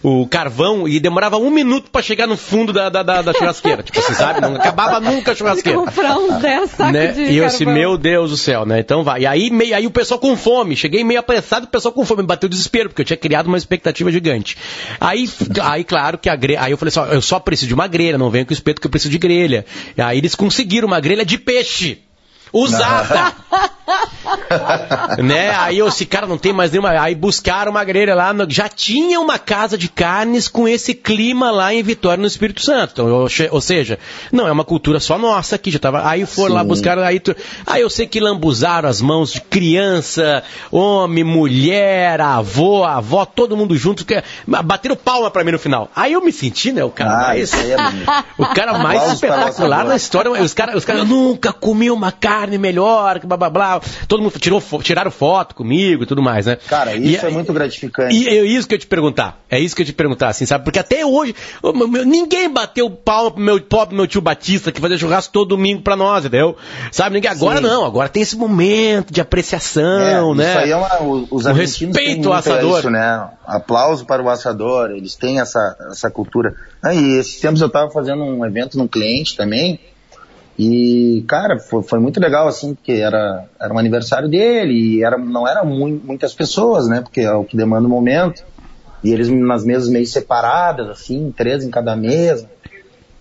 o carvão e demorava um minuto para chegar no fundo da, da, da, da churrasqueira. Tipo assim, sabe? Não acabava nunca a churrasqueira Comprar uns 10 sacos né? de E eu assim, meu Deus do céu, né? Então vai. E aí, meio, aí o pessoal com fome, cheguei meio apressado, o pessoal com fome, me bateu desespero, porque eu tinha criado uma expectativa gigante. Aí, aí claro que a grelha, aí eu falei assim, ó, eu só preciso de uma grelha, não venho com espeto que eu preciso de grelha. E aí eles conseguiram uma grelha de peixe. Usada! né? Aí eu, esse cara não tem mais nenhuma. Aí buscaram uma grelha lá. no- Já tinha uma casa de carnes com esse clima lá em Vitória, no Espírito Santo. Então, eu che- ou seja, não é uma cultura só nossa aqui. Já tava, aí foram lá Sim. buscar. Aí, tu- aí eu sei que lambuzaram as mãos de criança, homem, mulher, avô, avó, todo mundo junto. que- Bateram palma pra mim no final. Aí eu me senti, né? O cara Ah, mais. é. O cara mais Aplausos espetacular na história. Os caras, os caras, eu nunca comi uma carne melhor, que blá blá blá. Todo mundo tirou, tiraram foto comigo e tudo mais, né? Cara, E- isso é muito gratificante. E é isso que eu te perguntar. É isso que eu te perguntar, assim, sabe? Porque até hoje, ninguém bateu palma pro meu pobre meu tio Batista, que fazia churrasco todo domingo pra nós, entendeu? Sabe? Ninguém, agora Sim. não, agora tem esse momento de apreciação, É, né? Isso aí é uma, os O respeito ao assador. Isso, né? Aplauso para o assador, eles têm essa, essa cultura. Aí, esses tempos eu estava fazendo um evento num cliente também, e, cara, foi, foi muito legal, assim, porque era, era um aniversário dele, e era, não eram mui- muitas pessoas, né? Porque é o que demanda o momento. E eles nas mesas meio separadas, assim, três em cada mesa.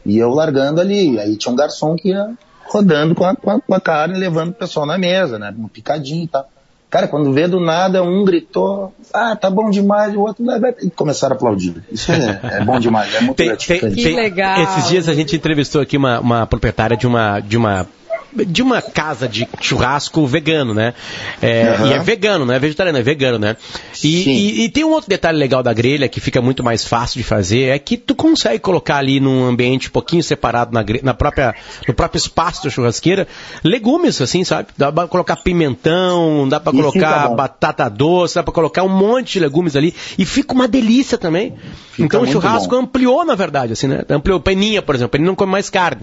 E eu largando ali. Aí tinha um garçom que ia rodando com a, com a, com a carne, levando o pessoal na mesa, né? Um picadinho e tal. Cara, quando vê do nada, um gritou, ah, tá bom demais, o outro. E começaram a aplaudir. Isso é, é bom demais, é muito Tem- gratificante. tem- Que legal. Esses dias a gente entrevistou aqui uma, uma proprietária de uma, de uma de uma casa de churrasco vegano, né? É, Aham. E é vegano, não é vegetariano, é vegano, né? E, e- e tem um outro detalhe legal da grelha que fica muito mais fácil de fazer, é que tu consegue colocar ali num ambiente um pouquinho separado na, na própria, no próprio espaço da churrasqueira, legumes, assim, sabe? Dá pra colocar pimentão, dá pra colocar fica batata doce, dá pra colocar um monte de legumes ali e fica uma delícia também. então o churrasco bom. ampliou, na verdade, assim, né? Ampliou. Peninha, por exemplo, Peninha não come mais carne.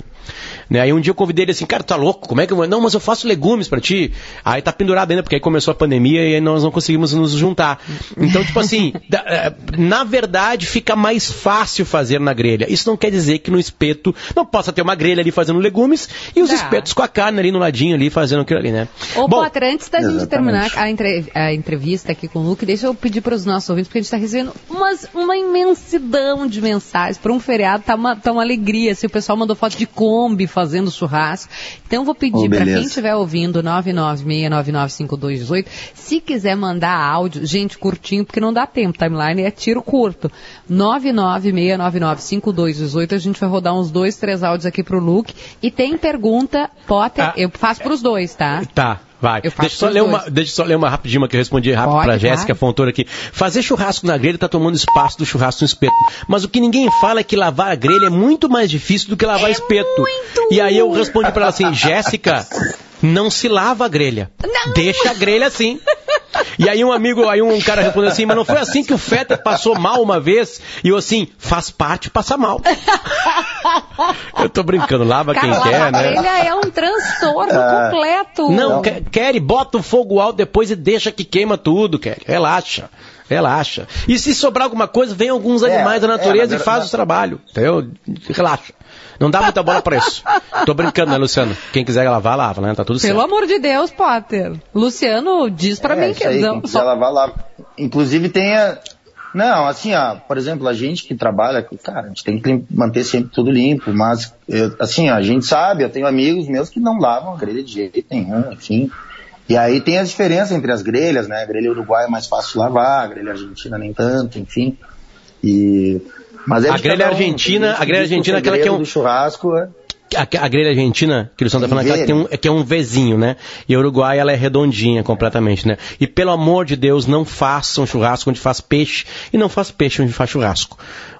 Né? Aí um dia eu convidei ele assim, cara, tá louco? Como é que eu... Não, mas eu faço legumes pra ti. Aí tá pendurado ainda, porque aí começou a pandemia e aí nós não conseguimos nos juntar. Então, tipo assim, da- eh, na verdade fica mais fácil fazer na grelha. Isso não quer dizer que no espeto não possa ter uma grelha ali fazendo legumes e os Dá. espetos com a carne ali no ladinho ali fazendo aquilo ali, né? Ô, Bom, Potter, antes da gente Exatamente. terminar a, entre- a entrevista aqui com o Luke, deixa eu pedir para os nossos ouvintes, porque a gente está recebendo umas, uma imensidão de mensagens. Para um feriado, tá uma, tá uma alegria. Se o pessoal mandou foto de Kombi fazendo churrasco. Então, eu vou pedir Oh, para quem estiver ouvindo, 996995218, se quiser mandar áudio, gente, curtinho, porque não dá tempo, timeline é tiro curto. 996995218, a gente vai rodar uns dois, três áudios aqui pro Luke. E tem pergunta, Potter, Ah. eu faço para os dois, tá? Tá, vai. Deixa eu, só ler dois. uma, deixa só ler uma rapidinho uma que eu respondi rápido pra Jéssica. Fontoura aqui. Fazer churrasco na grelha tá tomando espaço do churrasco no espeto. Mas o que ninguém fala é que lavar a grelha é muito mais difícil do que lavar espeto. E aí eu respondi pra ela assim, Jéssica, não se lava a grelha. Deixa a grelha assim. E aí um amigo, aí um cara respondeu assim, mas não foi assim que o Feta passou mal uma vez? E eu assim, faz parte passar mal. eu tô brincando, lava quem Cara, quer, lavar né? grelha é um transtorno completo. Não, Ke- Kelly, bota o fogo alto depois e deixa que queima tudo, Kelly. Relaxa. Relaxa. E se sobrar alguma coisa, vem alguns É, animais da é, natureza na e faz verdade- o trabalho. Entendeu? Relaxa. Não dá muita bola pra isso. Tô brincando, né, Luciano? Quem quiser lavar, lava, né? Tá tudo Pelo certo. amor de Deus, Potter. Luciano, diz pra É, mim isso que aí, não. quem quiser só- lavar, lava. Inclusive tem a... Não, assim, ó, por exemplo, a gente que trabalha, cara, a gente tem que manter sempre tudo limpo, mas, eu- assim, ó, a gente sabe, eu tenho amigos meus que não lavam a grelha de jeito nenhum, enfim. E aí tem as diferenças entre as grelhas, né? A grelha uruguaia é mais fácil de lavar, a grelha argentina nem tanto, enfim. E... Mas é A grelha um, argentina- a grelha argentina é aquela que é um- churrasco é... A, a grelha argentina, que o Luciano tá falando, é aquela que tem um, é que é um Vzinho, né? E a Uruguai, ela é redondinha completamente, né? E pelo amor de Deus, não façam churrasco onde faz peixe e não faz peixe onde faz churrasco.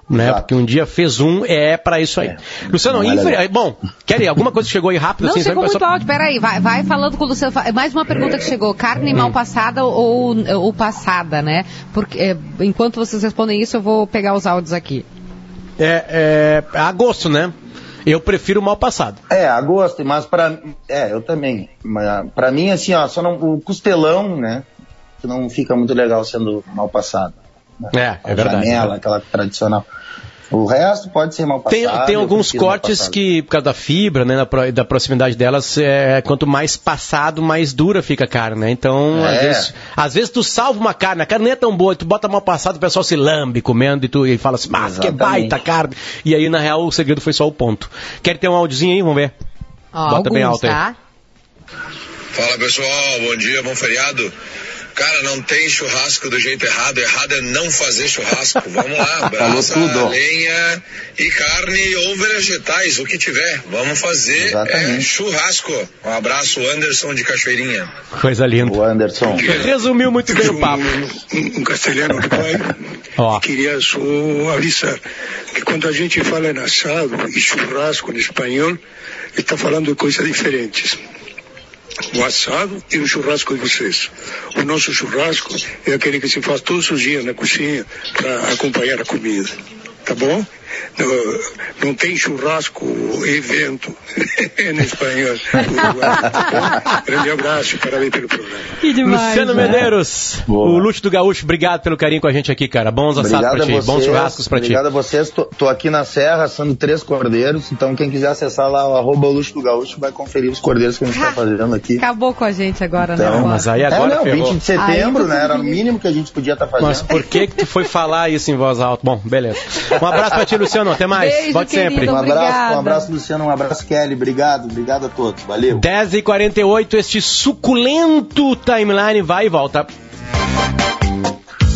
Né? Exato. Porque um dia fez um, é pra isso aí. É. Luciano, é infel- legal. bom, Kelly, alguma coisa que chegou aí rápido Não assim? chegou muito pessoal? áudio, peraí, vai, vai falando com o Luciano. Mais uma pergunta que chegou, carne mal passada ou, ou passada, né? Porque é, enquanto vocês respondem isso, eu vou pegar os áudios aqui. É, é, agosto, né? Eu prefiro mal passado. É, a gosto, mas pra. É, eu também. Mas pra mim, assim, ó, só não, o costelão, né? Que não fica muito legal sendo mal passado. né? É, é verdade. Janela, aquela tradicional. O resto pode ser mal passado. Tem, tem alguns cortes que, por causa da fibra, né, da pro- da proximidade delas, é, quanto mais passado, mais dura fica a carne, né? Então, às, É. vezes, às vezes tu salva uma carne, a carne nem é tão boa, tu bota mal passado, o pessoal se lambe comendo e tu e fala assim, mas que baita carne. E aí, na real, o segredo foi só o ponto. Quer ter um áudiozinho aí? Vamos ver. Ó, Bota bem alguns, alto aí. tá? Fala pessoal, bom dia, bom feriado. Cara, não tem churrasco do jeito errado. Errado é não fazer churrasco. Vamos lá, brasa, lenha e carne ou vegetais, o que tiver. Vamos fazer é, churrasco. Um abraço, Anderson de Cachoeirinha. Coisa linda. O Anderson. Resumiu muito bem o papo. Um, um castelhano do pai. Ó. Queria só avisar que quando a gente fala em assado e churrasco em espanhol, ele está falando de coisas diferentes o assado e o churrasco de vocês. O nosso churrasco é aquele que se faz todos os dias na cozinha para acompanhar a comida. Tá bom? Não, não tem churrasco evento em espanhol. Tá Grande abraço, parabéns pelo programa. Que demais, Luciano né? Medeiros, Boa. o Luxo do Gaúcho, obrigado pelo carinho com a gente aqui, cara. Bons assados Obrigado pra ti, vocês, bons churrascos pra ti. Obrigado a vocês. Tô, tô aqui na Serra assando três cordeiros. Então quem quiser acessar lá o arroba Luxo do Gaúcho vai conferir os cordeiros que a gente tá fazendo aqui. Acabou com a gente agora, né? Então, Bob? Mas aí agora é, não, ferrou. 20 de setembro, Aí né? Era o mínimo que a gente podia estar fazendo. Mas por que que tu foi falar isso em voz alta? Bom, beleza. Um abraço pra ti, Luciano. Até mais. Beijo, Volte querido. sempre. Um abraço, Obrigada. um abraço, Luciano, um abraço, Kelly. Obrigado, obrigado a todos. Valeu. 10h48, este suculento timeline vai e volta.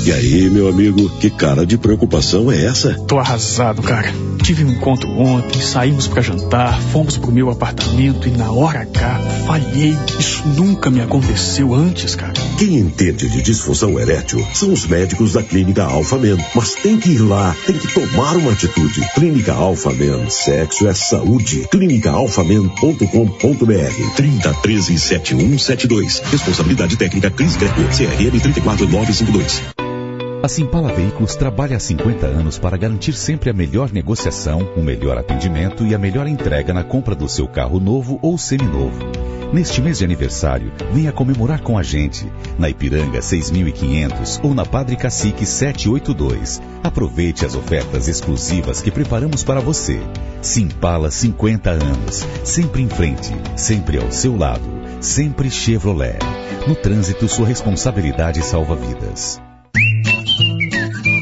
E aí, meu amigo, que cara de preocupação é essa? Tô arrasado, cara. Tive um encontro ontem, saímos pra jantar, fomos pro meu apartamento e na hora H falhei. Isso nunca me aconteceu antes, cara. Quem entende de disfunção erétil são os médicos da Clínica Alpha Men. Mas tem que ir lá, tem que tomar uma atitude. Clínica Alpha Men, sexo é saúde. clínicaalphamen.com.br 30 13 7172. Responsabilidade técnica Cris Greco, CRM 34952. A Simpala Veículos trabalha há 50 anos para garantir sempre a melhor negociação, o melhor atendimento e a melhor entrega na compra do seu carro novo ou seminovo. Neste mês de aniversário, venha comemorar com a gente, na Ipiranga 6500 ou na Padre Cacique 782. Aproveite as ofertas exclusivas que preparamos para você. Simpala 50 anos, sempre em frente, sempre ao seu lado, sempre Chevrolet. No trânsito, sua responsabilidade salva vidas.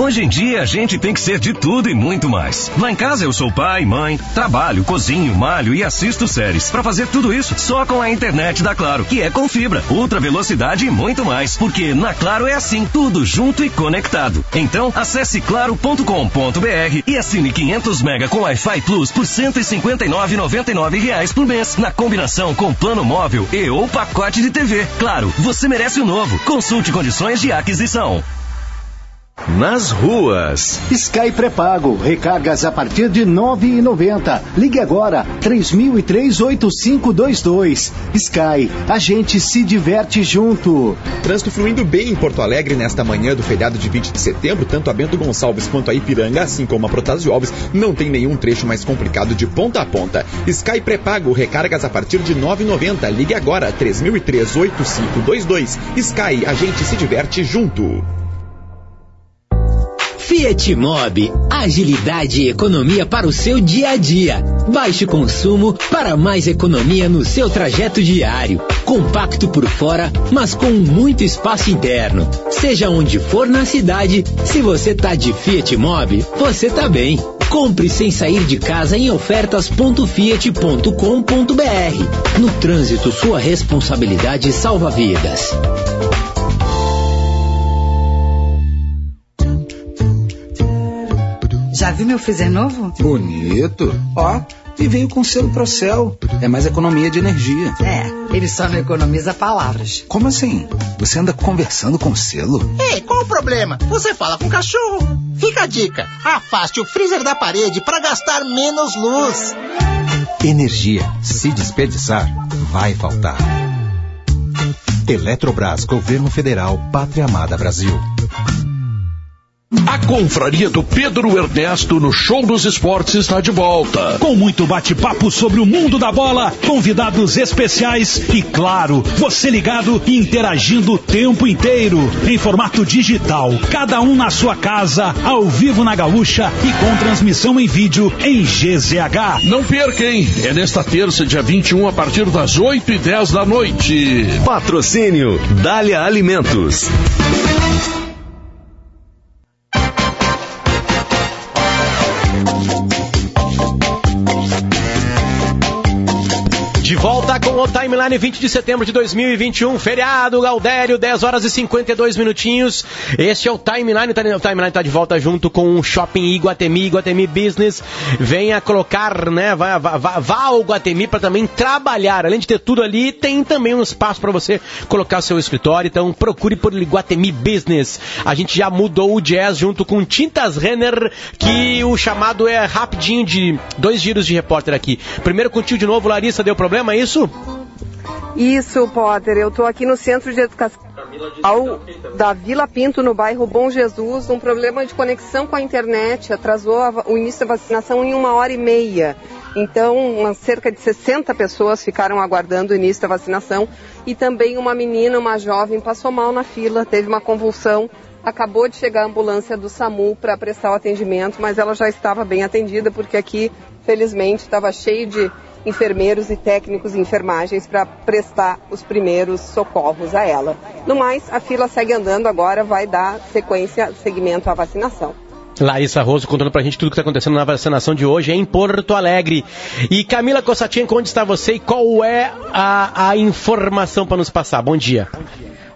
Hoje em dia a gente tem que ser de tudo e muito mais. Lá em casa eu sou pai, mãe, trabalho, cozinho, malho e assisto séries. Para fazer tudo isso só com a internet da Claro, que é com fibra, ultra velocidade e muito mais. Porque na Claro é assim, tudo junto e conectado. Então acesse claro.com.br e assine 500 mega com Wi-Fi Plus por 159,99 reais por mês, na combinação com plano móvel e ou pacote de TV. Claro, você merece o novo. Consulte condições de aquisição. Nas ruas. Sky pré-pago, recargas a partir de R$ 9,90. Ligue agora, 3003-8522. Sky, a gente se diverte junto. Trânsito fluindo bem em Porto Alegre nesta manhã do feriado de 20 de setembro, tanto a Bento Gonçalves quanto a Ipiranga, assim como a Protásio Alves, não tem nenhum trecho mais complicado de ponta a ponta. Sky pré-pago, recargas a partir de R$ 9,90. Ligue agora, 3003-8522. Sky, a gente se diverte junto. Fiat Mobi, agilidade e economia para o seu dia a dia. Baixo consumo para mais economia no seu trajeto diário. Compacto por fora, mas com muito espaço interno. Seja onde for na cidade, se você tá de Fiat Mobi, você tá bem. Compre sem sair de casa em ofertas.fiat.com.br. No trânsito, sua responsabilidade salva vidas. Já viu meu freezer novo? Bonito. Ó, e veio com selo Procel. É mais economia de energia. É, ele só não economiza palavras. Como assim? Você anda conversando com selo? Ei, qual o problema? Você fala com o cachorro. Fica a dica: afaste o freezer da parede para gastar menos luz. Energia. Se desperdiçar, vai faltar. Eletrobras, Governo Federal, Pátria Amada Brasil. A confraria do Pedro Ernesto no Show dos Esportes está de volta. Com muito bate-papo sobre o mundo da bola, convidados especiais e, claro, você ligado e interagindo o tempo inteiro, em formato digital. Cada um na sua casa, ao vivo na Gaúcha e com transmissão em vídeo em GZH. Não perca, hein? É nesta terça, dia 21, a partir das 8 e 10 da noite. Patrocínio Dália Alimentos. O Timeline 20 de setembro de 2021, feriado, Gaudério, 10 horas e 52 minutinhos. Este é o Timeline, o Timeline está de volta junto com o Shopping Iguatemi, Iguatemi Business. Venha colocar, né, vá, vá, vá, ao Iguatemi para também trabalhar. Além de ter tudo ali, tem também um espaço para você colocar seu escritório. Então procure por Iguatemi Business. A gente já mudou o jazz junto com Tintas Renner, que o chamado é rapidinho de dois giros de repórter aqui. Primeiro contigo de novo, Larissa, deu problema? é isso? Isso, Potter. Eu estou aqui no Centro de Educação da Vila Pinto, no bairro Bom Jesus. Um problema de conexão com a internet atrasou o início da vacinação em uma hora e meia. Então, cerca de 60 pessoas ficaram aguardando o início da vacinação e também uma menina, uma jovem, passou mal na fila, teve uma convulsão. Acabou de chegar a ambulância do SAMU para prestar o atendimento, mas ela já estava bem atendida porque aqui, felizmente, estava cheio de enfermeiros e técnicos de enfermagens para prestar os primeiros socorros a ela. No mais, a fila segue andando agora, vai dar sequência, segmento à vacinação. Larissa Roso contando pra gente tudo que está acontecendo na vacinação de hoje em Porto Alegre. E Camila Cossatinha, onde está você e qual é a, a informação para nos passar? Bom dia.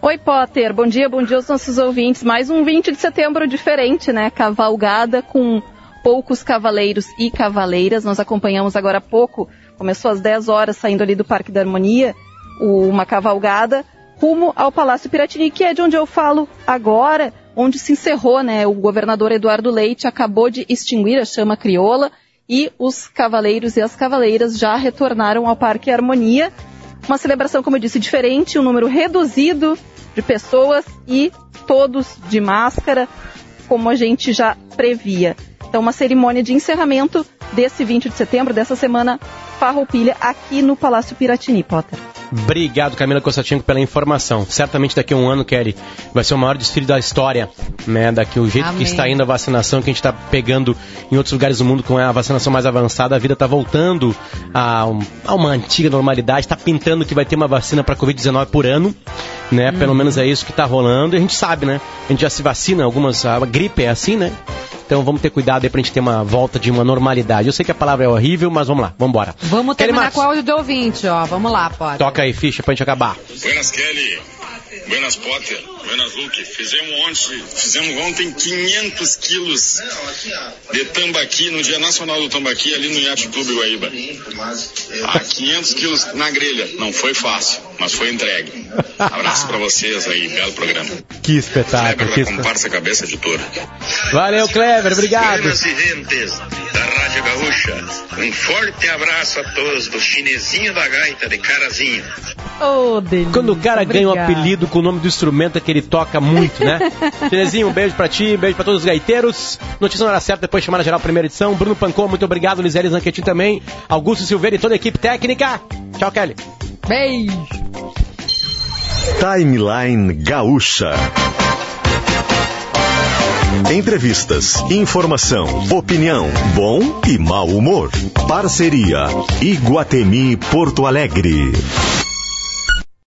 Oi, Potter. Bom dia, bom dia aos nossos ouvintes. Mais um 20 de setembro diferente, né? Cavalgada com poucos cavaleiros e cavaleiras. Nós acompanhamos agora há pouco Começou às 10 horas, saindo ali do Parque da Harmonia, uma cavalgada rumo ao Palácio Piratini, que é de onde eu falo agora, onde se encerrou, né? O governador Eduardo Leite acabou de extinguir a chama crioula e os cavaleiros e as cavaleiras já retornaram ao Parque Harmonia. Uma celebração, como eu disse, diferente, um número reduzido de pessoas e todos de máscara, como a gente já previa. Então, uma cerimônia de encerramento desse 20 de setembro, dessa semana Farroupilha, aqui no Palácio Piratini, Potter. Obrigado, Camila Constantinco, pela informação. Certamente daqui a um ano, Kelly, vai ser o maior desfile da história, né? Daqui o jeito Amém. que está indo a vacinação, que a gente está pegando em outros lugares do mundo com a vacinação mais avançada, a vida está voltando a, a, uma antiga normalidade, está pintando que vai ter uma vacina para Covid-19 por ano, né? Hum. Pelo menos é isso que está rolando. E a gente sabe, né? A gente já se vacina, algumas, a gripe é assim, né? Então vamos ter cuidado aí pra gente ter uma volta de uma normalidade. Eu sei que a palavra é horrível, mas vamos lá, vamos embora. Vamos terminar com o áudio do ouvinte, ó. Vamos lá, pode. Toca aí, ficha, pra gente acabar. Buenas, Kelly. Buenas Potter, Buenas Luke, fizemos ontem, fizemos ontem 500 quilos de tambaqui no Dia Nacional do Tambaqui ali no Yacht Clube Guaíba. Ah, 500 quilos na grelha, não foi fácil, mas foi entregue. Abraço para vocês aí, belo programa. Que espetáculo. Kleber que da comparsa cabeça de touro. Valeu, Kleber, obrigado. Buenas da Rádio Gaúcha, um forte abraço a todos do chinesinho da gaita de Carazinho. Oh, delícia. Quando o cara ganha um apelido com o nome do instrumento é que ele toca muito, né? Chinesinho, um beijo pra ti, um beijo pra todos os gaiteiros. Notícia na hora certa, depois chamada geral, primeira edição. Bruno Pancon, muito obrigado. Lisele Zanquetin também. Augusto Silveira e toda a equipe técnica. Tchau, Kelly. Beijo. Timeline Gaúcha. Entrevistas, informação, opinião, bom e mau humor. Parceria Iguatemi Porto Alegre.